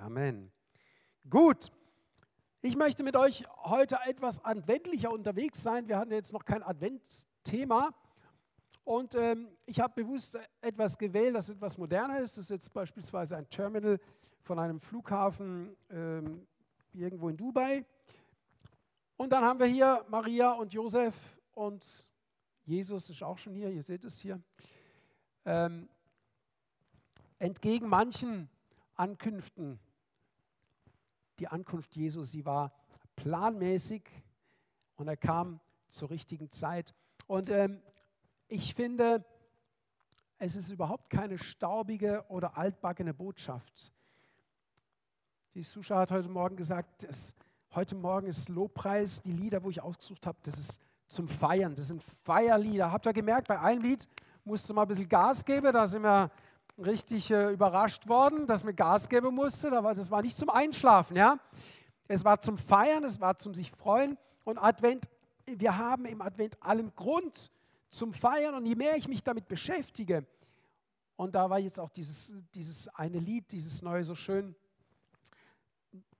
Amen. Gut, ich möchte mit euch heute etwas adventlicher unterwegs sein. Wir hatten jetzt noch kein Adventthema. Und ähm, ich habe bewusst etwas gewählt, das etwas moderner ist. Das ist jetzt beispielsweise ein Terminal von einem Flughafen ähm, irgendwo in Dubai. Und dann haben wir hier Maria und Josef und Jesus ist auch schon hier, ihr seht es hier. Ähm, entgegen manchen Ankünften die Ankunft Jesu, sie war planmäßig und er kam zur richtigen Zeit. Und ähm, ich finde, es ist überhaupt keine staubige oder altbackene Botschaft. Die Susha hat heute Morgen gesagt, es, heute Morgen ist Lobpreis, die Lieder, wo ich ausgesucht habe, das ist zum Feiern, das sind Feierlieder. Habt ihr gemerkt, bei einem Lied musste mal ein bisschen Gas geben, da sind wir richtig äh, überrascht worden, dass man Gas geben musste. Das war nicht zum Einschlafen, ja. Es war zum Feiern, es war zum sich freuen. Und Advent, wir haben im Advent allen Grund zum Feiern. Und je mehr ich mich damit beschäftige, und da war jetzt auch dieses, dieses eine Lied, dieses neue so schön,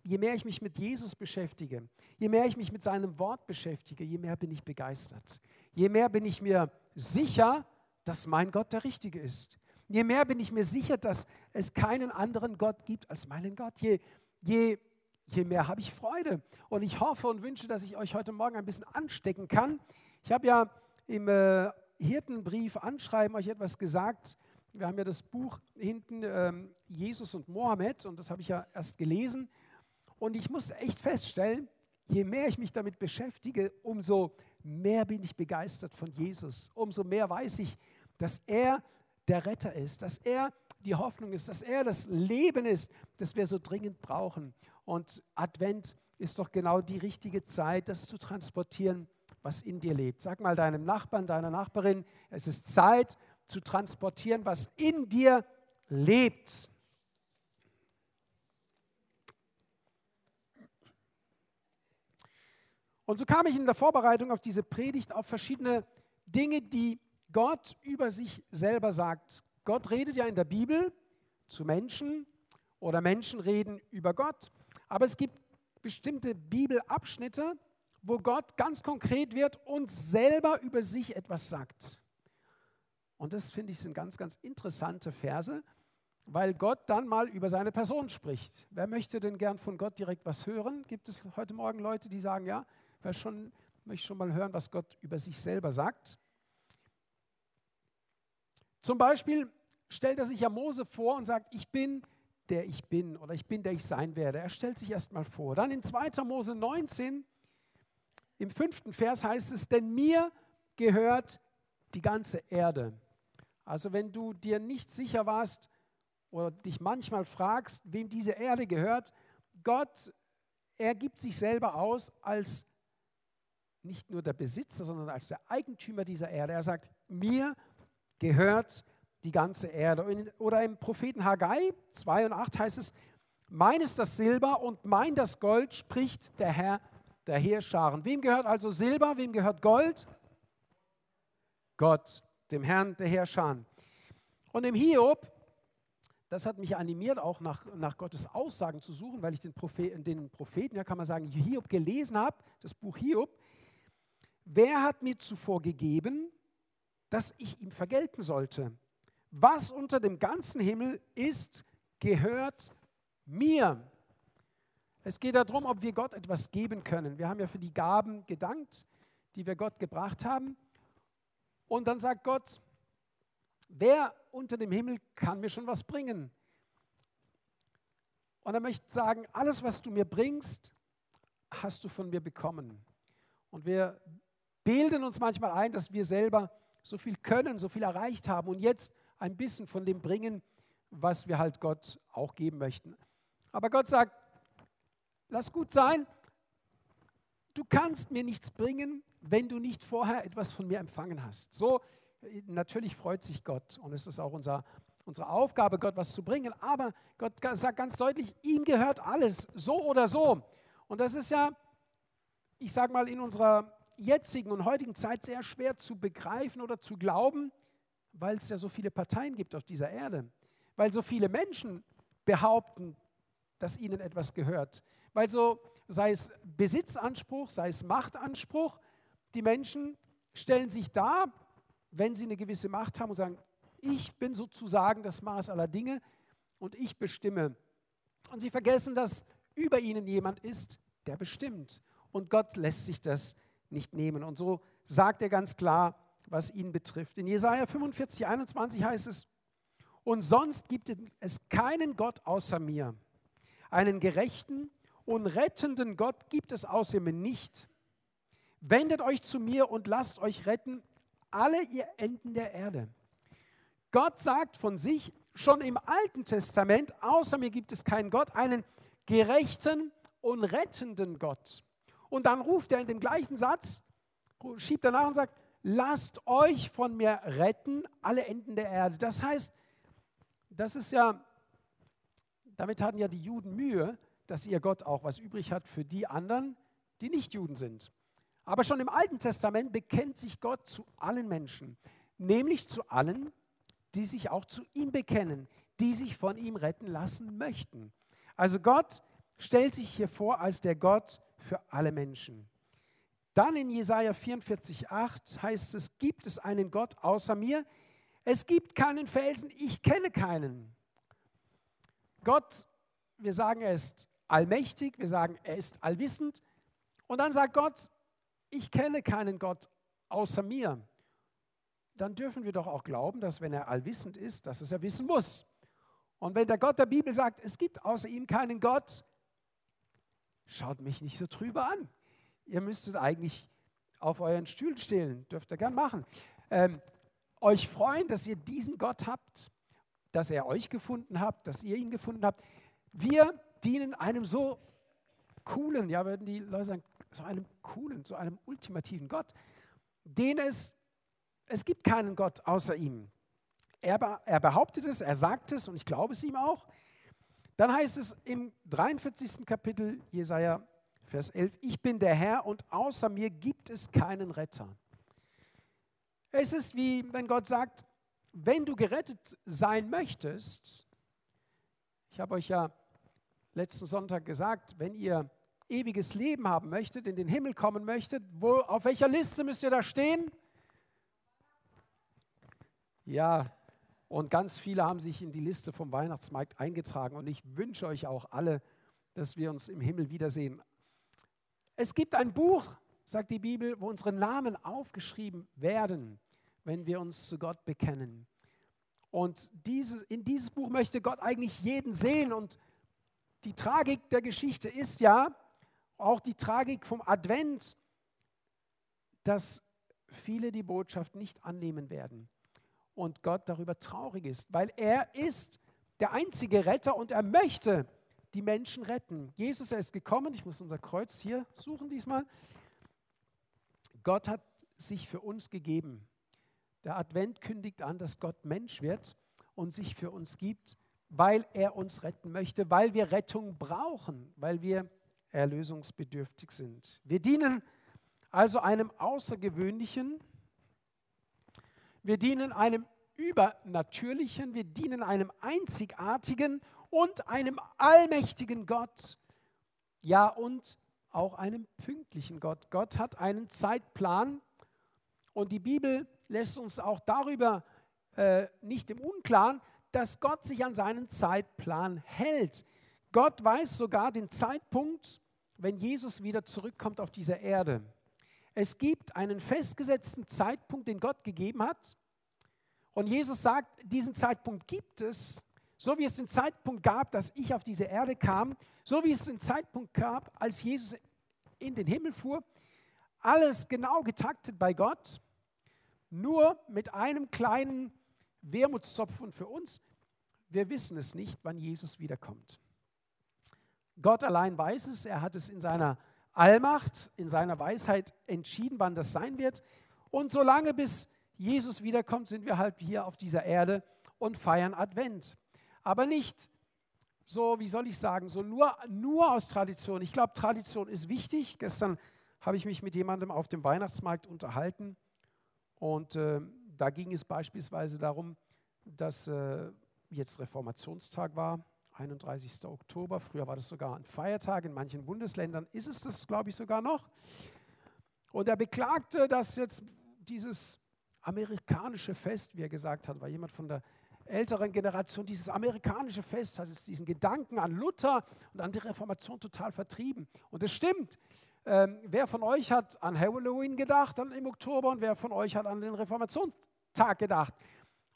je mehr ich mich mit Jesus beschäftige, je mehr ich mich mit seinem Wort beschäftige, je mehr bin ich begeistert. Je mehr bin ich mir sicher, dass mein Gott der Richtige ist je mehr bin ich mir sicher, dass es keinen anderen Gott gibt als meinen Gott. Je, je, je mehr habe ich Freude. Und ich hoffe und wünsche, dass ich euch heute Morgen ein bisschen anstecken kann. Ich habe ja im äh, Hirtenbrief Anschreiben euch etwas gesagt. Wir haben ja das Buch hinten ähm, Jesus und Mohammed und das habe ich ja erst gelesen. Und ich musste echt feststellen, je mehr ich mich damit beschäftige, umso mehr bin ich begeistert von Jesus. Umso mehr weiß ich, dass er der Retter ist, dass er die Hoffnung ist, dass er das Leben ist, das wir so dringend brauchen. Und Advent ist doch genau die richtige Zeit, das zu transportieren, was in dir lebt. Sag mal deinem Nachbarn, deiner Nachbarin, es ist Zeit zu transportieren, was in dir lebt. Und so kam ich in der Vorbereitung auf diese Predigt auf verschiedene Dinge, die Gott über sich selber sagt. Gott redet ja in der Bibel zu Menschen oder Menschen reden über Gott. Aber es gibt bestimmte Bibelabschnitte, wo Gott ganz konkret wird und selber über sich etwas sagt. Und das finde ich sind ganz, ganz interessante Verse, weil Gott dann mal über seine Person spricht. Wer möchte denn gern von Gott direkt was hören? Gibt es heute Morgen Leute, die sagen, ja, wer schon, möchte schon mal hören, was Gott über sich selber sagt? Zum Beispiel stellt er sich ja Mose vor und sagt, ich bin der ich bin oder ich bin der ich sein werde. Er stellt sich erstmal vor. Dann in 2. Mose 19, im fünften Vers heißt es, denn mir gehört die ganze Erde. Also wenn du dir nicht sicher warst oder dich manchmal fragst, wem diese Erde gehört, Gott, er gibt sich selber aus als nicht nur der Besitzer, sondern als der Eigentümer dieser Erde. Er sagt, mir gehört die ganze Erde. Oder im Propheten Haggai 2 und 8 heißt es, mein ist das Silber und mein das Gold, spricht der Herr der Heerscharen. Wem gehört also Silber? Wem gehört Gold? Gott, dem Herrn der Heerscharen. Und im Hiob, das hat mich animiert, auch nach, nach Gottes Aussagen zu suchen, weil ich den Propheten, den Propheten, ja kann man sagen, Hiob gelesen habe, das Buch Hiob. Wer hat mir zuvor gegeben, dass ich ihm vergelten sollte. Was unter dem ganzen Himmel ist, gehört mir. Es geht darum, ob wir Gott etwas geben können. Wir haben ja für die Gaben gedankt, die wir Gott gebracht haben. Und dann sagt Gott, wer unter dem Himmel kann mir schon was bringen? Und er möchte sagen, alles, was du mir bringst, hast du von mir bekommen. Und wir bilden uns manchmal ein, dass wir selber so viel können, so viel erreicht haben und jetzt ein bisschen von dem bringen, was wir halt Gott auch geben möchten. Aber Gott sagt, lass gut sein, du kannst mir nichts bringen, wenn du nicht vorher etwas von mir empfangen hast. So, natürlich freut sich Gott und es ist auch unser, unsere Aufgabe, Gott was zu bringen, aber Gott sagt ganz deutlich, ihm gehört alles, so oder so. Und das ist ja, ich sage mal, in unserer jetzigen und heutigen Zeit sehr schwer zu begreifen oder zu glauben, weil es ja so viele Parteien gibt auf dieser Erde. Weil so viele Menschen behaupten, dass ihnen etwas gehört. Weil so, sei es Besitzanspruch, sei es Machtanspruch, die Menschen stellen sich dar, wenn sie eine gewisse Macht haben und sagen, ich bin sozusagen das Maß aller Dinge und ich bestimme. Und sie vergessen, dass über ihnen jemand ist, der bestimmt. Und Gott lässt sich das nicht nehmen. Und so sagt er ganz klar, was ihn betrifft. In Jesaja 45, 21 heißt es, und sonst gibt es keinen Gott außer mir. Einen gerechten und rettenden Gott gibt es außer mir nicht. Wendet euch zu mir und lasst euch retten, alle ihr Enden der Erde. Gott sagt von sich schon im Alten Testament, außer mir gibt es keinen Gott, einen gerechten und rettenden Gott. Und dann ruft er in dem gleichen Satz, schiebt er nach und sagt, lasst euch von mir retten, alle Enden der Erde. Das heißt, das ist ja, damit hatten ja die Juden Mühe, dass ihr Gott auch was übrig hat für die anderen, die nicht Juden sind. Aber schon im Alten Testament bekennt sich Gott zu allen Menschen, nämlich zu allen, die sich auch zu ihm bekennen, die sich von ihm retten lassen möchten. Also Gott stellt sich hier vor als der Gott für alle Menschen. Dann in Jesaja 44,8 heißt es: Gibt es einen Gott außer mir? Es gibt keinen Felsen, ich kenne keinen. Gott, wir sagen, er ist allmächtig, wir sagen, er ist allwissend. Und dann sagt Gott, ich kenne keinen Gott außer mir. Dann dürfen wir doch auch glauben, dass wenn er allwissend ist, dass es er wissen muss. Und wenn der Gott der Bibel sagt, es gibt außer ihm keinen Gott, schaut mich nicht so trüber an. Ihr müsstet eigentlich auf euren Stühlen stehlen, dürft ihr gern machen. Ähm, euch freuen, dass ihr diesen Gott habt, dass er euch gefunden habt, dass ihr ihn gefunden habt. Wir dienen einem so coolen, ja, würden die Leute sagen, so einem coolen, so einem ultimativen Gott, den es, es gibt keinen Gott außer ihm. Er, er behauptet es, er sagt es und ich glaube es ihm auch. Dann heißt es im 43. Kapitel Jesaja, Vers 11, ich bin der Herr und außer mir gibt es keinen Retter. Es ist wie wenn Gott sagt, wenn du gerettet sein möchtest, ich habe euch ja letzten Sonntag gesagt, wenn ihr ewiges Leben haben möchtet, in den Himmel kommen möchtet, wo, auf welcher Liste müsst ihr da stehen? Ja, und ganz viele haben sich in die Liste vom Weihnachtsmarkt eingetragen und ich wünsche euch auch alle, dass wir uns im Himmel wiedersehen. Es gibt ein Buch, sagt die Bibel, wo unsere Namen aufgeschrieben werden, wenn wir uns zu Gott bekennen. Und diese, in dieses Buch möchte Gott eigentlich jeden sehen. Und die Tragik der Geschichte ist ja, auch die Tragik vom Advent, dass viele die Botschaft nicht annehmen werden und Gott darüber traurig ist, weil er ist der einzige Retter und er möchte die Menschen retten. Jesus, er ist gekommen, ich muss unser Kreuz hier suchen diesmal. Gott hat sich für uns gegeben. Der Advent kündigt an, dass Gott Mensch wird und sich für uns gibt, weil er uns retten möchte, weil wir Rettung brauchen, weil wir erlösungsbedürftig sind. Wir dienen also einem außergewöhnlichen, wir dienen einem übernatürlichen, wir dienen einem einzigartigen und einem allmächtigen Gott. Ja, und auch einem pünktlichen Gott. Gott hat einen Zeitplan und die Bibel lässt uns auch darüber äh, nicht im Unklaren, dass Gott sich an seinen Zeitplan hält. Gott weiß sogar den Zeitpunkt, wenn Jesus wieder zurückkommt auf diese Erde. Es gibt einen festgesetzten Zeitpunkt, den Gott gegeben hat. Und Jesus sagt, diesen Zeitpunkt gibt es, so wie es den Zeitpunkt gab, dass ich auf diese Erde kam, so wie es den Zeitpunkt gab, als Jesus in den Himmel fuhr. Alles genau getaktet bei Gott, nur mit einem kleinen Wermutszopfen für uns. Wir wissen es nicht, wann Jesus wiederkommt. Gott allein weiß es, er hat es in seiner Allmacht, in seiner Weisheit entschieden, wann das sein wird. Und solange bis Jesus wiederkommt, sind wir halt hier auf dieser Erde und feiern Advent. Aber nicht so, wie soll ich sagen, so nur, nur aus Tradition. Ich glaube, Tradition ist wichtig. Gestern habe ich mich mit jemandem auf dem Weihnachtsmarkt unterhalten und äh, da ging es beispielsweise darum, dass äh, jetzt Reformationstag war, 31. Oktober. Früher war das sogar ein Feiertag. In manchen Bundesländern ist es das, glaube ich, sogar noch. Und er beklagte, dass jetzt dieses amerikanische Fest, wie er gesagt hat, war jemand von der älteren Generation, dieses amerikanische Fest hat jetzt diesen Gedanken an Luther und an die Reformation total vertrieben. Und es stimmt. Ähm, wer von euch hat an Halloween gedacht an, im Oktober und wer von euch hat an den Reformationstag gedacht?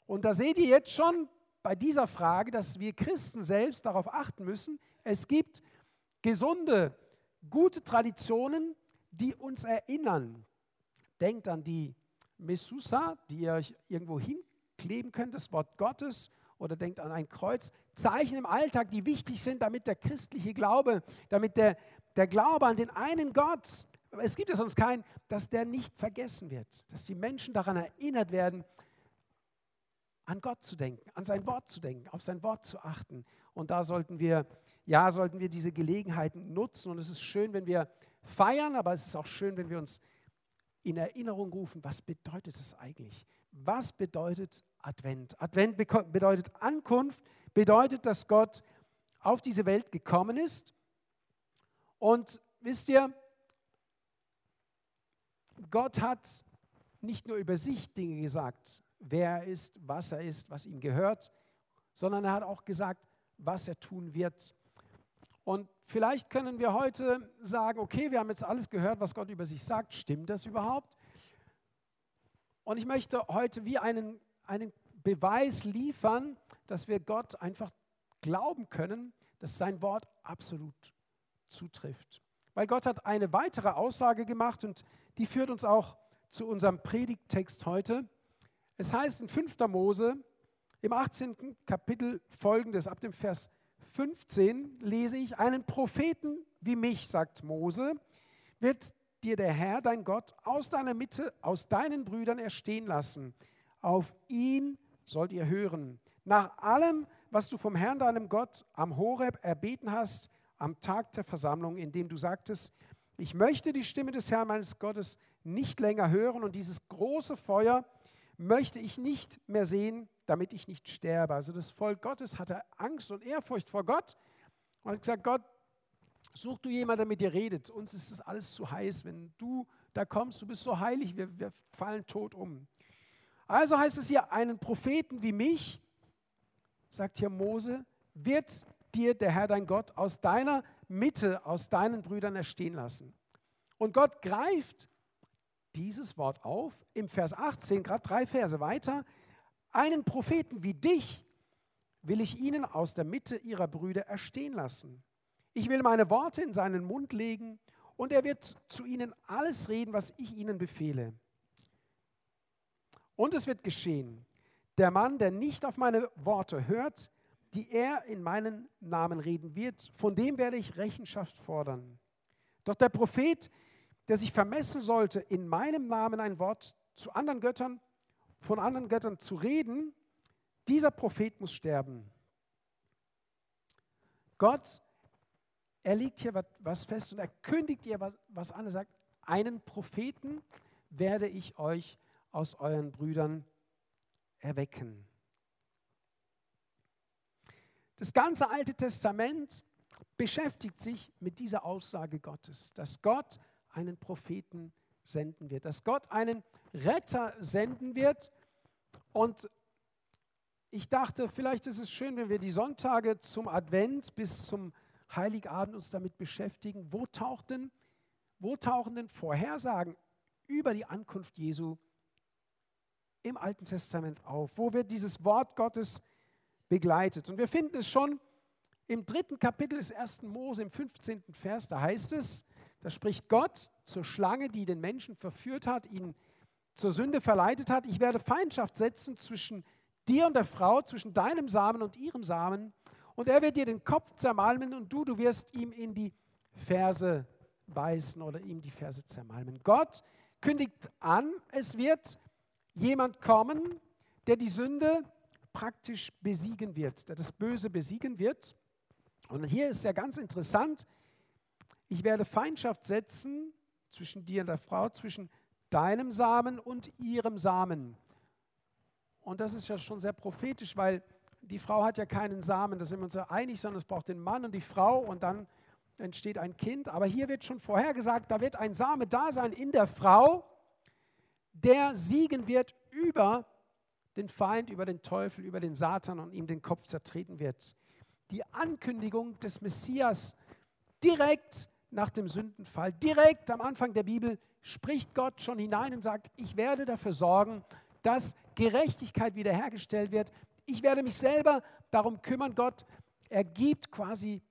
Und da seht ihr jetzt schon bei dieser Frage, dass wir Christen selbst darauf achten müssen, es gibt gesunde, gute Traditionen, die uns erinnern. Denkt an die Messusa, die ihr euch irgendwo hinkleben könnt, das Wort Gottes, oder denkt an ein Kreuz. Zeichen im Alltag, die wichtig sind, damit der christliche Glaube, damit der, der Glaube an den einen Gott, es gibt ja sonst keinen, dass der nicht vergessen wird, dass die Menschen daran erinnert werden, an Gott zu denken, an sein Wort zu denken, auf sein Wort zu achten. Und da sollten wir, ja, sollten wir diese Gelegenheiten nutzen. Und es ist schön, wenn wir feiern, aber es ist auch schön, wenn wir uns in Erinnerung rufen, was bedeutet es eigentlich? Was bedeutet Advent? Advent bedeutet Ankunft, bedeutet, dass Gott auf diese Welt gekommen ist. Und wisst ihr, Gott hat nicht nur über sich Dinge gesagt, wer er ist, was er ist, was ihm gehört, sondern er hat auch gesagt, was er tun wird. Und vielleicht können wir heute sagen, okay, wir haben jetzt alles gehört, was Gott über sich sagt. Stimmt das überhaupt? Und ich möchte heute wie einen, einen Beweis liefern, dass wir Gott einfach glauben können, dass sein Wort absolut zutrifft. Weil Gott hat eine weitere Aussage gemacht und die führt uns auch zu unserem Predigttext heute. Es heißt in 5. Mose im 18. Kapitel folgendes, ab dem Vers 15 lese ich, einen Propheten wie mich, sagt Mose, wird dir der Herr, dein Gott, aus deiner Mitte, aus deinen Brüdern erstehen lassen. Auf ihn sollt ihr hören. Nach allem, was du vom Herrn, deinem Gott, am Horeb erbeten hast, am Tag der Versammlung, in dem du sagtest, ich möchte die Stimme des Herrn meines Gottes nicht länger hören und dieses große Feuer möchte ich nicht mehr sehen, damit ich nicht sterbe. Also das Volk Gottes hatte Angst und Ehrfurcht vor Gott und hat gesagt, Gott, such du jemanden, der mit dir redet. Uns ist das alles zu heiß. Wenn du da kommst, du bist so heilig, wir, wir fallen tot um. Also heißt es hier, einen Propheten wie mich, sagt hier Mose, wird dir der Herr dein Gott aus deiner Mitte, aus deinen Brüdern erstehen lassen. Und Gott greift dieses Wort auf im Vers 18, gerade drei Verse weiter. Einen Propheten wie dich will ich ihnen aus der Mitte ihrer Brüder erstehen lassen. Ich will meine Worte in seinen Mund legen und er wird zu ihnen alles reden, was ich ihnen befehle. Und es wird geschehen, der Mann, der nicht auf meine Worte hört, die er in meinen Namen reden wird, von dem werde ich Rechenschaft fordern. Doch der Prophet, der sich vermessen sollte, in meinem Namen ein Wort zu anderen Göttern, von anderen Göttern zu reden, dieser Prophet muss sterben. Gott, er legt hier was fest und er kündigt ihr was an. Er sagt, einen Propheten werde ich euch aus euren Brüdern erwecken. Das ganze Alte Testament beschäftigt sich mit dieser Aussage Gottes, dass Gott einen Propheten senden wird, dass Gott einen Retter senden wird. Und ich dachte, vielleicht ist es schön, wenn wir die Sonntage zum Advent bis zum Heiligabend uns damit beschäftigen. Wo, taucht denn, wo tauchen denn Vorhersagen über die Ankunft Jesu im Alten Testament auf? Wo wird dieses Wort Gottes begleitet? Und wir finden es schon im dritten Kapitel des ersten Mose, im 15. Vers, da heißt es, da spricht Gott zur Schlange, die den Menschen verführt hat, ihn zur Sünde verleitet hat. Ich werde Feindschaft setzen zwischen dir und der Frau, zwischen deinem Samen und ihrem Samen. Und er wird dir den Kopf zermalmen und du, du wirst ihm in die Ferse beißen oder ihm die Ferse zermalmen. Gott kündigt an, es wird jemand kommen, der die Sünde praktisch besiegen wird, der das Böse besiegen wird. Und hier ist ja ganz interessant, ich werde Feindschaft setzen zwischen dir und der Frau, zwischen deinem Samen und ihrem Samen. Und das ist ja schon sehr prophetisch, weil die Frau hat ja keinen Samen, da sind wir uns ja einig, sondern es braucht den Mann und die Frau und dann entsteht ein Kind. Aber hier wird schon vorhergesagt, da wird ein Same da sein in der Frau, der siegen wird über den Feind, über den Teufel, über den Satan und ihm den Kopf zertreten wird. Die Ankündigung des Messias direkt nach dem Sündenfall, direkt am Anfang der Bibel, spricht Gott schon hinein und sagt, ich werde dafür sorgen, dass Gerechtigkeit wiederhergestellt wird. Ich werde mich selber darum kümmern. Gott ergibt quasi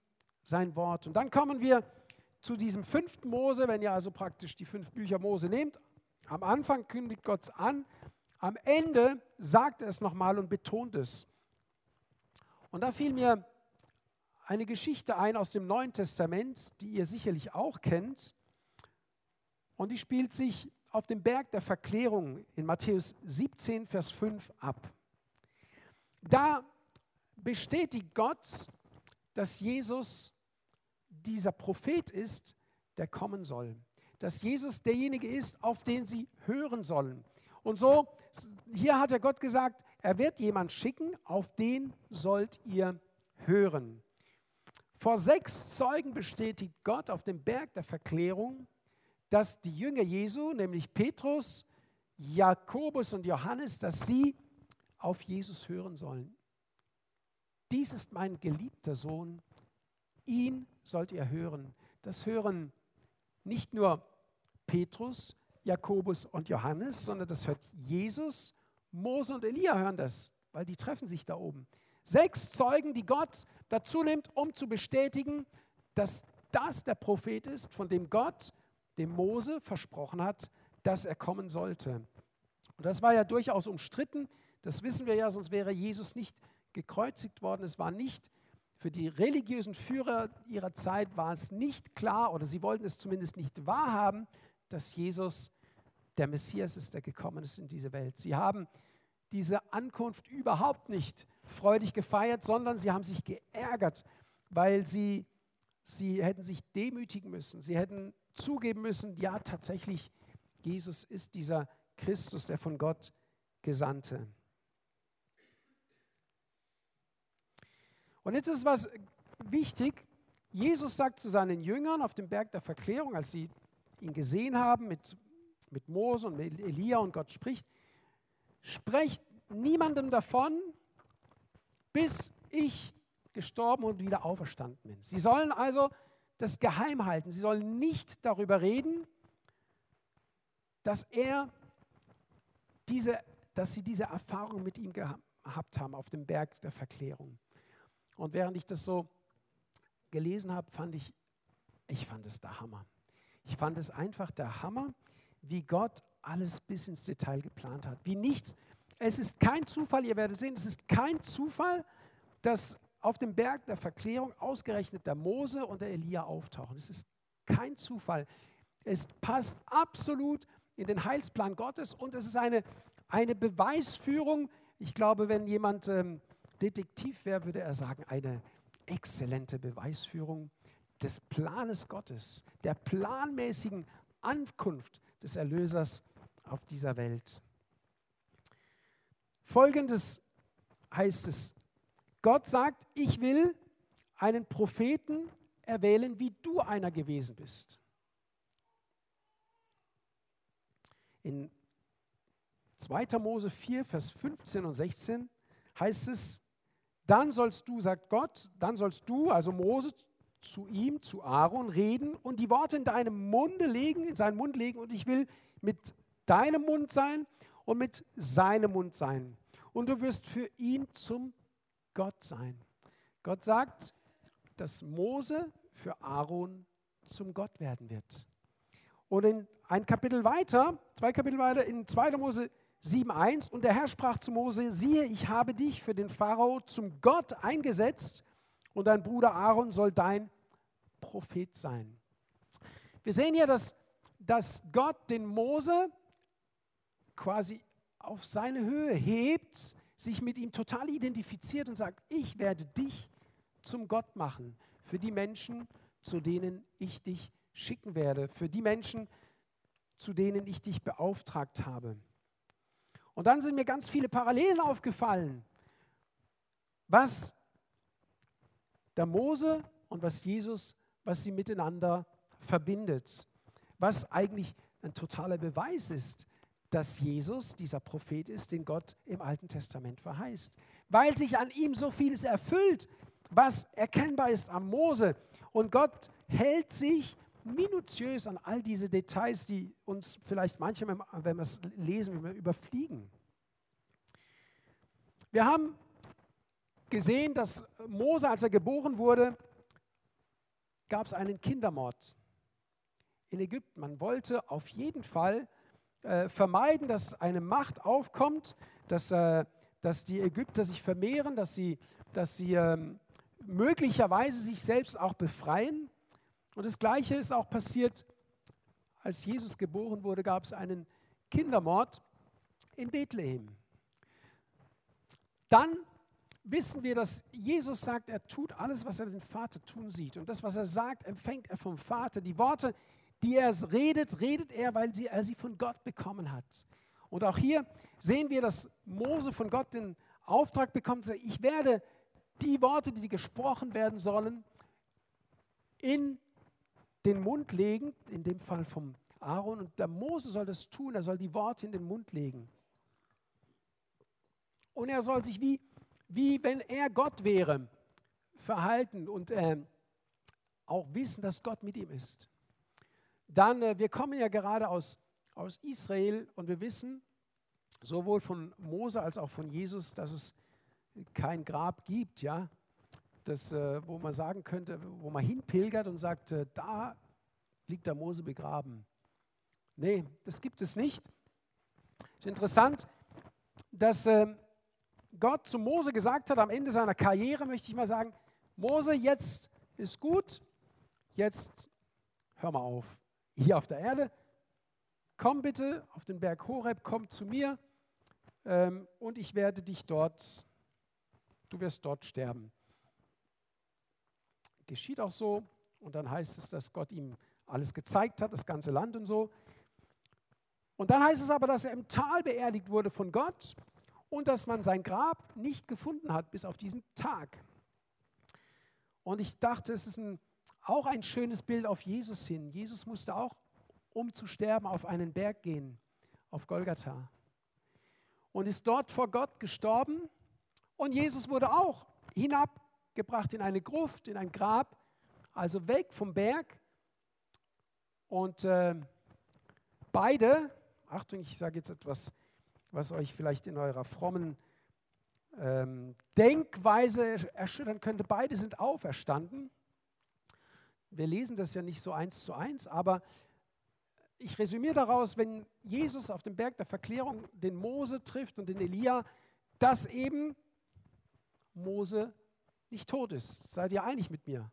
sein Wort. Und dann kommen wir zu diesem fünften Mose, wenn ihr also praktisch die fünf Bücher Mose nehmt. Am Anfang kündigt Gott es an, am Ende sagt er es nochmal und betont es. Und da fiel mir eine Geschichte ein aus dem Neuen Testament, die ihr sicherlich auch kennt. Und die spielt sich auf dem Berg der Verklärung in Matthäus 17, Vers 5 ab. Da bestätigt Gott, dass Jesus dieser Prophet ist, der kommen soll. Dass Jesus derjenige ist, auf den sie hören sollen. Und so, hier hat der Gott gesagt, er wird jemand schicken, auf den sollt ihr hören. Vor sechs Zeugen bestätigt Gott auf dem Berg der Verklärung, dass die Jünger Jesu, nämlich Petrus, Jakobus und Johannes, dass sie auf Jesus hören sollen. Dies ist mein geliebter Sohn, ihn sollt ihr hören. Das hören nicht nur Petrus, Jakobus und Johannes, sondern das hört Jesus, Mose und Elia hören das, weil die treffen sich da oben. Sechs Zeugen, die Gott dazu nimmt, um zu bestätigen, dass das der Prophet ist, von dem Gott dem Mose versprochen hat, dass er kommen sollte. Und das war ja durchaus umstritten, das wissen wir ja, sonst wäre Jesus nicht gekreuzigt worden. Es war nicht für die religiösen Führer ihrer Zeit war es nicht klar oder sie wollten es zumindest nicht wahrhaben, dass Jesus der Messias ist, der gekommen ist in diese Welt. Sie haben diese Ankunft überhaupt nicht freudig gefeiert, sondern sie haben sich geärgert, weil sie, sie hätten sich demütigen müssen. Sie hätten zugeben müssen, ja tatsächlich, Jesus ist dieser Christus, der von Gott Gesandte. Und jetzt ist was wichtig. Jesus sagt zu seinen Jüngern auf dem Berg der Verklärung, als sie ihn gesehen haben mit, mit Mose und mit Elia und Gott spricht, sprecht niemandem davon, bis ich gestorben und wieder auferstanden bin. Sie sollen also das geheim halten. Sie sollen nicht darüber reden, dass er diese, dass sie diese Erfahrung mit ihm gehabt haben auf dem Berg der Verklärung. Und während ich das so gelesen habe, fand ich, ich fand es der Hammer. Ich fand es einfach der Hammer, wie Gott alles bis ins Detail geplant hat. Wie nichts. Es ist kein Zufall, ihr werdet sehen, es ist kein Zufall, dass auf dem Berg der Verklärung ausgerechnet der Mose und der Elia auftauchen. Es ist kein Zufall. Es passt absolut in den Heilsplan Gottes und es ist eine, eine Beweisführung. Ich glaube, wenn jemand ähm, Detektiv wäre, würde er sagen, eine exzellente Beweisführung des Planes Gottes, der planmäßigen Ankunft des Erlösers auf dieser Welt. Folgendes heißt es, Gott sagt, ich will einen Propheten erwählen, wie du einer gewesen bist. In 2. Mose 4, Vers 15 und 16 heißt es, dann sollst du, sagt Gott, dann sollst du, also Mose, zu ihm, zu Aaron reden und die Worte in deinem Munde legen, in seinen Mund legen und ich will mit deinem Mund sein und mit seinem Mund sein. Und du wirst für ihn zum Gott sein. Gott sagt, dass Mose für Aaron zum Gott werden wird. Und in ein Kapitel weiter, zwei Kapitel weiter, in 2. Mose 7.1 und der Herr sprach zu Mose, siehe, ich habe dich für den Pharao zum Gott eingesetzt und dein Bruder Aaron soll dein Prophet sein. Wir sehen hier, dass, dass Gott den Mose quasi auf seine Höhe hebt, sich mit ihm total identifiziert und sagt, ich werde dich zum Gott machen für die Menschen, zu denen ich dich schicken werde, für die Menschen, zu denen ich dich beauftragt habe. Und dann sind mir ganz viele Parallelen aufgefallen. was der Mose und was Jesus, was sie miteinander verbindet. Was eigentlich ein totaler Beweis ist, dass Jesus dieser Prophet ist, den Gott im Alten Testament verheißt. Weil sich an ihm so vieles erfüllt, was erkennbar ist am Mose. Und Gott hält sich minutiös an all diese Details, die uns vielleicht manchmal, wenn wir es lesen, überfliegen. Wir haben gesehen, dass Mose, als er geboren wurde, gab es einen Kindermord in Ägypten. Man wollte auf jeden Fall äh, vermeiden, dass eine Macht aufkommt, dass, äh, dass die Ägypter sich vermehren, dass sie, dass sie ähm, möglicherweise sich selbst auch befreien. Und das Gleiche ist auch passiert, als Jesus geboren wurde, gab es einen Kindermord in Bethlehem. Dann wissen wir, dass Jesus sagt, er tut alles, was er den Vater tun sieht. Und das, was er sagt, empfängt er vom Vater. Die Worte, die er redet, redet er, weil sie, er sie von Gott bekommen hat. Und auch hier sehen wir, dass Mose von Gott den Auftrag bekommt, ich werde die Worte, die gesprochen werden sollen, in den Mund legen, in dem Fall vom Aaron. Und der Mose soll das tun, er soll die Worte in den Mund legen. Und er soll sich wie, wie wenn er Gott wäre, verhalten und äh, auch wissen, dass Gott mit ihm ist. Dann, äh, wir kommen ja gerade aus, aus Israel und wir wissen sowohl von Mose als auch von Jesus, dass es kein Grab gibt, ja, das, äh, wo man sagen könnte, wo man hinpilgert und sagt, äh, da liegt der Mose begraben. Nee, das gibt es nicht. Ist interessant, dass äh, Gott zu Mose gesagt hat, am Ende seiner Karriere möchte ich mal sagen, Mose, jetzt ist gut, jetzt hör mal auf. Hier auf der Erde, komm bitte auf den Berg Horeb, komm zu mir ähm, und ich werde dich dort, du wirst dort sterben. Geschieht auch so und dann heißt es, dass Gott ihm alles gezeigt hat, das ganze Land und so. Und dann heißt es aber, dass er im Tal beerdigt wurde von Gott und dass man sein Grab nicht gefunden hat bis auf diesen Tag. Und ich dachte, es ist ein, auch ein schönes Bild auf Jesus hin. Jesus musste auch, um zu sterben, auf einen Berg gehen, auf Golgatha. Und ist dort vor Gott gestorben. Und Jesus wurde auch hinabgebracht in eine Gruft, in ein Grab, also weg vom Berg. Und äh, beide, Achtung, ich sage jetzt etwas was euch vielleicht in eurer frommen ähm, Denkweise erschüttern könnte. Beide sind auferstanden. Wir lesen das ja nicht so eins zu eins, aber ich resümiere daraus, wenn Jesus auf dem Berg der Verklärung den Mose trifft und den Elia, dass eben Mose nicht tot ist. Seid ihr einig mit mir?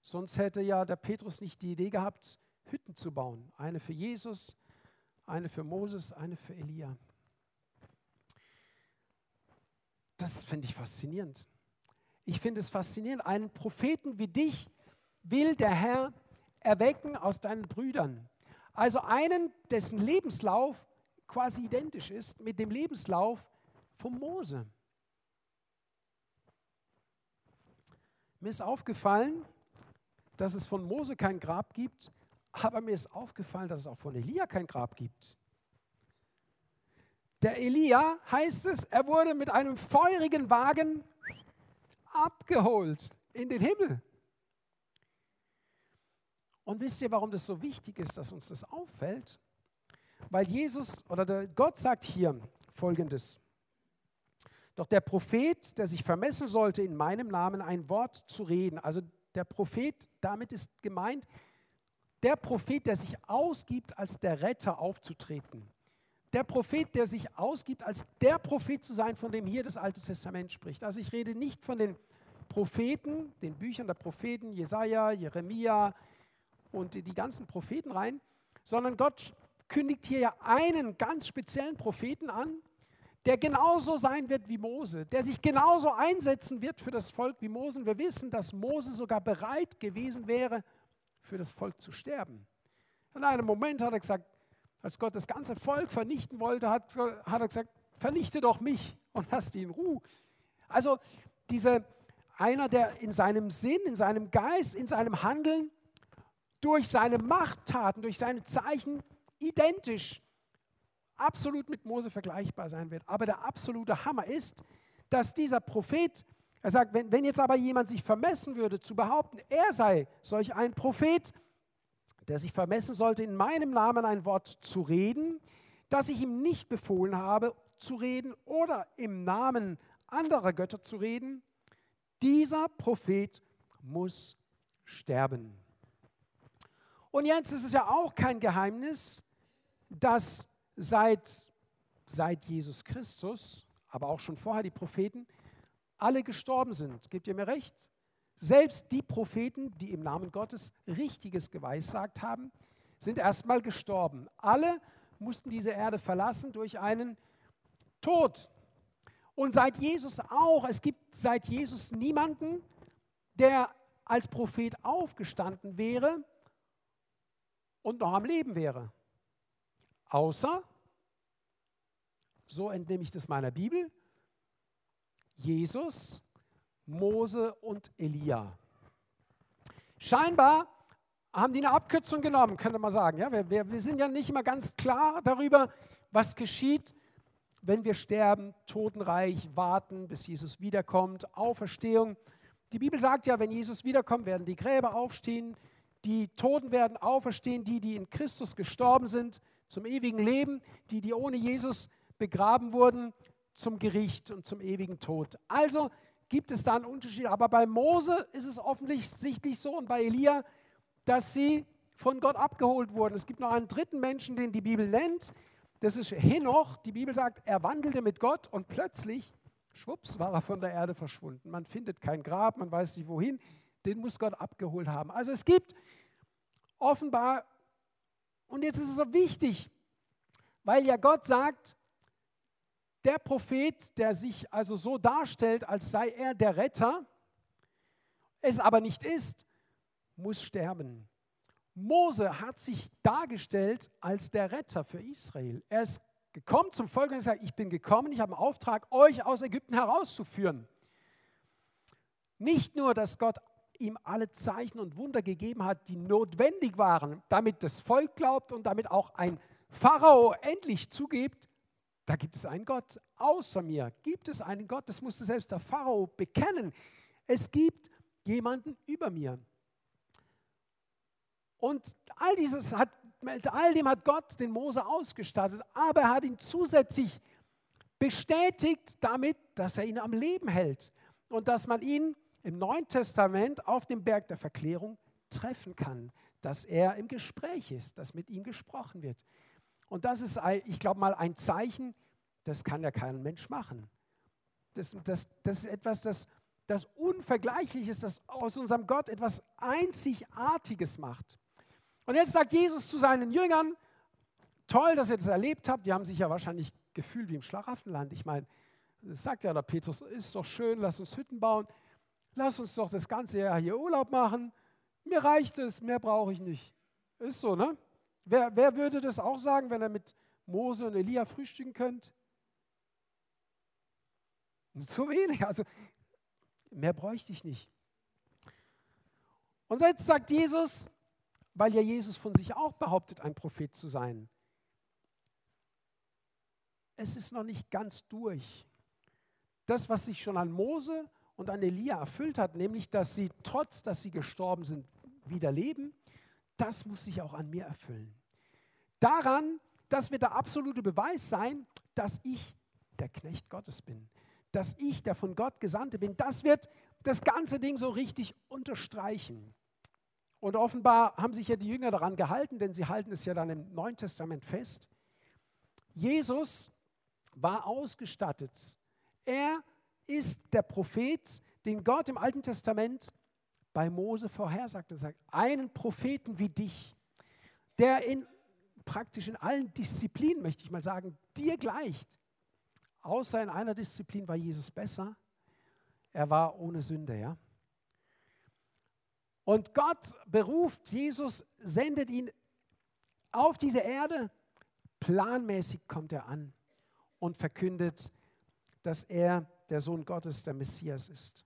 Sonst hätte ja der Petrus nicht die Idee gehabt, Hütten zu bauen. Eine für Jesus, eine für Moses, eine für Elia. Das finde ich faszinierend. Ich finde es faszinierend. Einen Propheten wie dich will der Herr erwecken aus deinen Brüdern. Also einen, dessen Lebenslauf quasi identisch ist mit dem Lebenslauf von Mose. Mir ist aufgefallen, dass es von Mose kein Grab gibt, aber mir ist aufgefallen, dass es auch von Elia kein Grab gibt. Der Elia, heißt es, er wurde mit einem feurigen Wagen abgeholt in den Himmel. Und wisst ihr, warum das so wichtig ist, dass uns das auffällt? Weil Jesus oder der Gott sagt hier folgendes. Doch der Prophet, der sich vermessen sollte, in meinem Namen ein Wort zu reden, also der Prophet, damit ist gemeint, der Prophet, der sich ausgibt, als der Retter aufzutreten der Prophet, der sich ausgibt, als der Prophet zu sein, von dem hier das Alte Testament spricht. Also ich rede nicht von den Propheten, den Büchern der Propheten, Jesaja, Jeremia und die ganzen Propheten rein, sondern Gott kündigt hier ja einen ganz speziellen Propheten an, der genauso sein wird wie Mose, der sich genauso einsetzen wird für das Volk wie Mose. Und wir wissen, dass Mose sogar bereit gewesen wäre, für das Volk zu sterben. In einem Moment hat er gesagt, als Gott das ganze Volk vernichten wollte, hat, hat er gesagt, vernichte doch mich und lass die in Ruhe. Also diese, einer, der in seinem Sinn, in seinem Geist, in seinem Handeln, durch seine Machttaten, durch seine Zeichen identisch, absolut mit Mose vergleichbar sein wird. Aber der absolute Hammer ist, dass dieser Prophet, er sagt, wenn, wenn jetzt aber jemand sich vermessen würde, zu behaupten, er sei solch ein Prophet, der sich vermessen sollte, in meinem Namen ein Wort zu reden, das ich ihm nicht befohlen habe zu reden oder im Namen anderer Götter zu reden, dieser Prophet muss sterben. Und jetzt ist es ja auch kein Geheimnis, dass seit, seit Jesus Christus, aber auch schon vorher die Propheten, alle gestorben sind. Gebt ihr mir recht? Selbst die Propheten, die im Namen Gottes Richtiges geweissagt haben, sind erstmal gestorben. Alle mussten diese Erde verlassen durch einen Tod. Und seit Jesus auch, es gibt seit Jesus niemanden, der als Prophet aufgestanden wäre und noch am Leben wäre. Außer, so entnehme ich das meiner Bibel, Jesus, Mose und Elia. Scheinbar haben die eine Abkürzung genommen, könnte man sagen. Ja, wir, wir, sind ja nicht immer ganz klar darüber, was geschieht, wenn wir sterben, Totenreich, warten, bis Jesus wiederkommt, Auferstehung. Die Bibel sagt ja, wenn Jesus wiederkommt, werden die Gräber aufstehen, die Toten werden auferstehen, die, die in Christus gestorben sind, zum ewigen Leben, die, die ohne Jesus begraben wurden, zum Gericht und zum ewigen Tod. Also gibt es da einen Unterschied. Aber bei Mose ist es offensichtlich so und bei Elia, dass sie von Gott abgeholt wurden. Es gibt noch einen dritten Menschen, den die Bibel nennt. Das ist Henoch. Die Bibel sagt, er wandelte mit Gott und plötzlich, schwupps, war er von der Erde verschwunden. Man findet kein Grab, man weiß nicht wohin den muss Gott abgeholt haben. Also es gibt offenbar, und jetzt ist es so wichtig, weil ja Gott sagt, der Prophet, der sich also so darstellt, als sei er der Retter, es aber nicht ist, muss sterben. Mose hat sich dargestellt als der Retter für Israel. Er ist gekommen zum Volk und gesagt, ich bin gekommen, ich habe einen Auftrag, euch aus Ägypten herauszuführen. Nicht nur, dass Gott ihm alle Zeichen und Wunder gegeben hat, die notwendig waren, damit das Volk glaubt und damit auch ein Pharao endlich zugibt, da gibt es einen Gott. Außer mir gibt es einen Gott. Das musste selbst der Pharao bekennen. Es gibt jemanden über mir. Und all dieses hat, mit all dem hat Gott den Mose ausgestattet, aber er hat ihn zusätzlich bestätigt damit, dass er ihn am Leben hält und dass man ihn im Neuen Testament auf dem Berg der Verklärung treffen kann, dass er im Gespräch ist, dass mit ihm gesprochen wird. Und das ist, ich glaube mal, ein Zeichen, das kann ja kein Mensch machen. Das, das, das ist etwas, das, das unvergleichlich ist, das aus unserem Gott etwas Einzigartiges macht. Und jetzt sagt Jesus zu seinen Jüngern, toll, dass ihr das erlebt habt. Die haben sich ja wahrscheinlich gefühlt wie im Schlaraffenland. Ich meine, das sagt ja der Petrus, ist doch schön, lass uns Hütten bauen lass uns doch das ganze Jahr hier Urlaub machen. Mir reicht es, mehr brauche ich nicht. Ist so, ne? Wer, wer würde das auch sagen, wenn er mit Mose und Elia frühstücken könnte? Zu wenig. Also mehr bräuchte ich nicht. Und jetzt sagt Jesus, weil ja Jesus von sich auch behauptet, ein Prophet zu sein, es ist noch nicht ganz durch. Das, was sich schon an Mose und an Elia erfüllt hat, nämlich dass sie trotz, dass sie gestorben sind, wieder leben, das muss sich auch an mir erfüllen. Daran, das wird der absolute Beweis sein, dass ich der Knecht Gottes bin, dass ich der von Gott Gesandte bin. Das wird das ganze Ding so richtig unterstreichen. Und offenbar haben sich ja die Jünger daran gehalten, denn sie halten es ja dann im Neuen Testament fest. Jesus war ausgestattet. Er ist der Prophet, den Gott im Alten Testament bei Mose vorhersagt und sagt, einen Propheten wie dich, der in praktisch in allen Disziplinen, möchte ich mal sagen, dir gleicht. Außer in einer Disziplin war Jesus besser. Er war ohne Sünde, ja. Und Gott beruft Jesus, sendet ihn auf diese Erde. Planmäßig kommt er an und verkündet, dass er der Sohn Gottes, der Messias ist.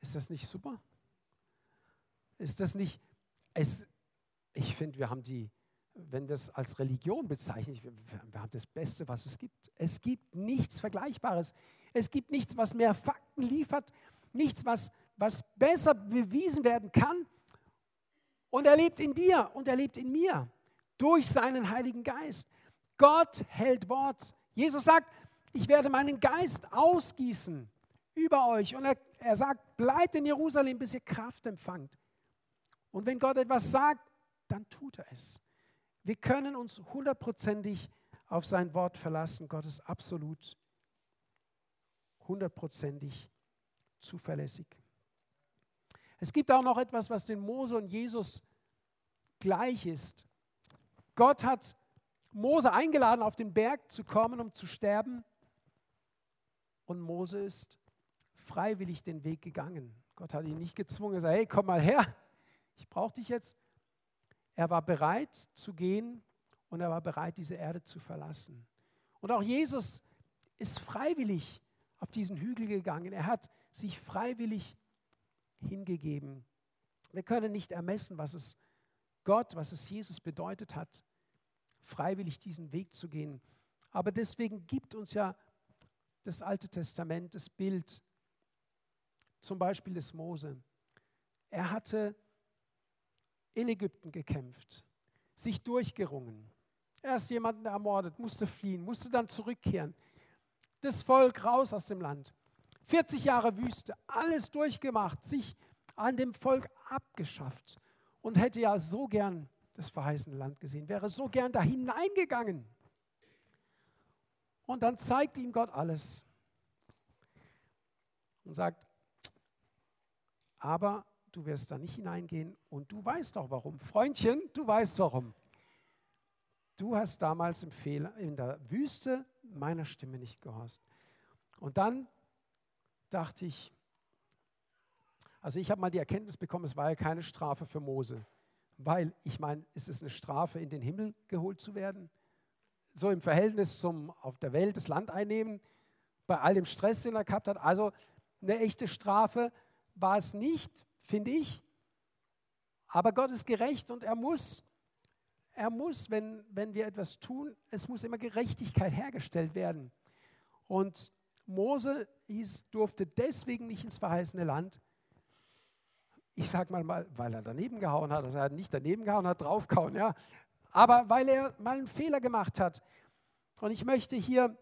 Ist das nicht super? Ist das nicht, es, ich finde, wir haben die, wenn wir es als Religion bezeichnen, wir, wir haben das Beste, was es gibt. Es gibt nichts Vergleichbares. Es gibt nichts, was mehr Fakten liefert, nichts, was, was besser bewiesen werden kann. Und er lebt in dir und er lebt in mir durch seinen Heiligen Geist. Gott hält Wort. Jesus sagt, ich werde meinen Geist ausgießen über euch. Und er, er sagt, bleibt in Jerusalem, bis ihr Kraft empfangt. Und wenn Gott etwas sagt, dann tut er es. Wir können uns hundertprozentig auf sein Wort verlassen. Gott ist absolut hundertprozentig zuverlässig. Es gibt auch noch etwas, was den Mose und Jesus gleich ist. Gott hat Mose eingeladen, auf den Berg zu kommen, um zu sterben. Und Mose ist freiwillig den Weg gegangen. Gott hat ihn nicht gezwungen, er sagt, hey, komm mal her, ich brauche dich jetzt. Er war bereit zu gehen und er war bereit, diese Erde zu verlassen. Und auch Jesus ist freiwillig auf diesen Hügel gegangen. Er hat sich freiwillig hingegeben. Wir können nicht ermessen, was es Gott, was es Jesus bedeutet hat, freiwillig diesen Weg zu gehen. Aber deswegen gibt uns ja das Alte Testament das Bild, zum Beispiel des Mose. Er hatte in Ägypten gekämpft, sich durchgerungen. Erst jemanden ermordet, musste fliehen, musste dann zurückkehren. Das Volk raus aus dem Land. 40 Jahre Wüste, alles durchgemacht, sich an dem Volk abgeschafft und hätte ja so gern das verheißene Land gesehen, wäre so gern da hineingegangen. Und dann zeigt ihm Gott alles und sagt, aber du wirst da nicht hineingehen und du weißt doch warum. Freundchen, du weißt warum. Du hast damals im Fehler, in der Wüste meiner Stimme nicht gehorcht. Und dann dachte ich, also ich habe mal die Erkenntnis bekommen, es war ja keine Strafe für Mose. Weil, ich meine, ist es eine Strafe, in den Himmel geholt zu werden? So im Verhältnis zum auf der Welt das Land einnehmen, bei all dem Stress, den er gehabt hat. Also eine echte Strafe war es nicht finde ich. Aber Gott ist gerecht und er muss, er muss, wenn, wenn wir etwas tun, es muss immer Gerechtigkeit hergestellt werden. Und Mose hieß, durfte deswegen nicht ins verheißene Land. Ich sage mal, weil er daneben gehauen hat. Also er hat nicht daneben gehauen, hat draufgehauen, ja. Aber weil er mal einen Fehler gemacht hat. Und ich möchte hier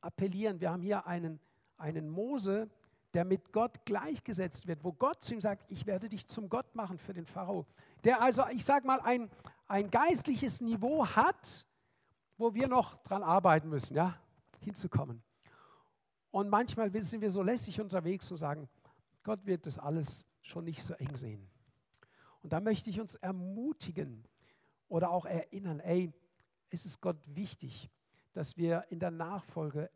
appellieren, wir haben hier einen, einen Mose, der mit Gott gleichgesetzt wird, wo Gott zu ihm sagt, ich werde dich zum Gott machen für den Pharao. Der also, ich sage mal, ein, ein geistliches Niveau hat, wo wir noch dran arbeiten müssen, ja, hinzukommen. Und manchmal sind wir so lässig unterwegs und sagen, Gott wird das alles schon nicht so eng sehen. Und da möchte ich uns ermutigen oder auch erinnern, ey, es ist Gott wichtig, dass wir in der Nachfolge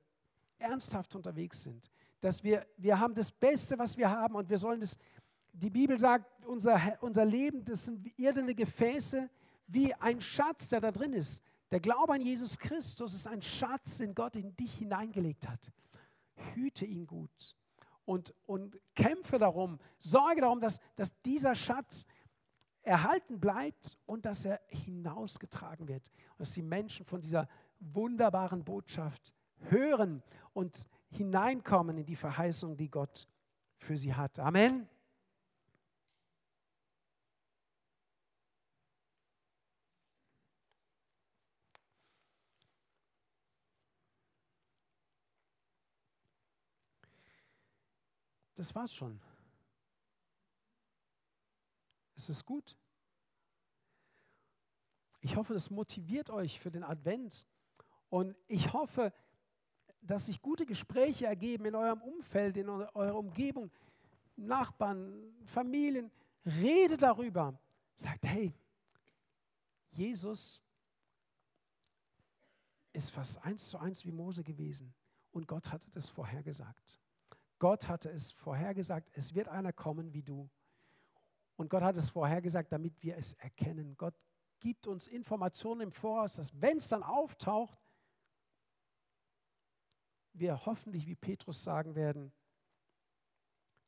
ernsthaft unterwegs sind, dass wir, wir haben das Beste, was wir haben und wir sollen das, die Bibel sagt, unser, unser Leben, das sind irdene Gefäße, wie ein Schatz, der da drin ist. Der Glaube an Jesus Christus ist ein Schatz, den Gott in dich hineingelegt hat. Hüte ihn gut und, und kämpfe darum, sorge darum, dass, dass dieser Schatz erhalten bleibt und dass er hinausgetragen wird. Und dass die Menschen von dieser wunderbaren Botschaft hören und hineinkommen in die Verheißung, die Gott für sie hat. Amen. Das war's schon. Es ist gut. Ich hoffe, das motiviert euch für den Advent. Und ich hoffe, dass sich gute Gespräche ergeben in eurem Umfeld, in eurer Umgebung, Nachbarn, Familien. Rede darüber. Sagt, hey, Jesus ist fast eins zu eins wie Mose gewesen. Und Gott hatte das vorhergesagt. Gott hatte es vorhergesagt, es wird einer kommen wie du. Und Gott hat es vorhergesagt, damit wir es erkennen. Gott gibt uns Informationen im Voraus, dass wenn es dann auftaucht, wir hoffentlich wie Petrus sagen werden,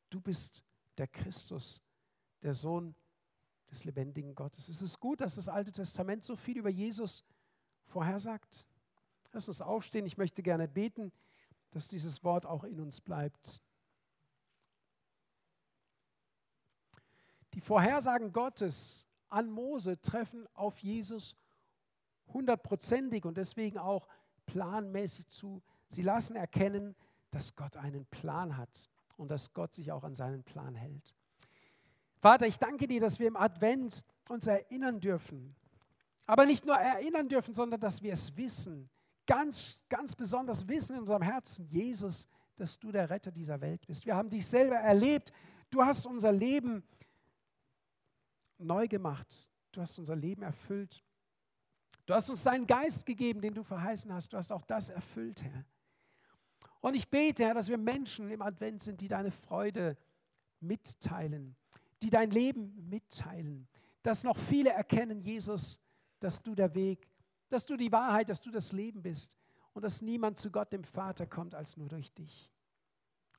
du bist der Christus, der Sohn des lebendigen Gottes. Es ist gut, dass das Alte Testament so viel über Jesus vorhersagt. Lass uns aufstehen. Ich möchte gerne beten, dass dieses Wort auch in uns bleibt. Die Vorhersagen Gottes an Mose treffen auf Jesus hundertprozentig und deswegen auch planmäßig zu. Sie lassen erkennen, dass Gott einen Plan hat und dass Gott sich auch an seinen Plan hält. Vater, ich danke dir, dass wir im Advent uns erinnern dürfen. Aber nicht nur erinnern dürfen, sondern dass wir es wissen. Ganz, ganz besonders wissen in unserem Herzen, Jesus, dass du der Retter dieser Welt bist. Wir haben dich selber erlebt. Du hast unser Leben neu gemacht. Du hast unser Leben erfüllt. Du hast uns deinen Geist gegeben, den du verheißen hast. Du hast auch das erfüllt, Herr. Und ich bete, Herr, dass wir Menschen im Advent sind, die deine Freude mitteilen, die dein Leben mitteilen. Dass noch viele erkennen, Jesus, dass du der Weg, dass du die Wahrheit, dass du das Leben bist und dass niemand zu Gott, dem Vater, kommt als nur durch dich.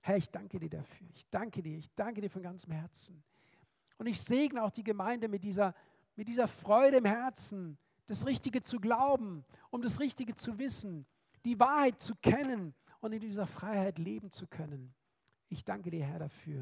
Herr, ich danke dir dafür. Ich danke dir. Ich danke dir von ganzem Herzen. Und ich segne auch die Gemeinde mit dieser, mit dieser Freude im Herzen, das Richtige zu glauben, um das Richtige zu wissen, die Wahrheit zu kennen und in dieser Freiheit leben zu können. Ich danke dir, Herr, dafür.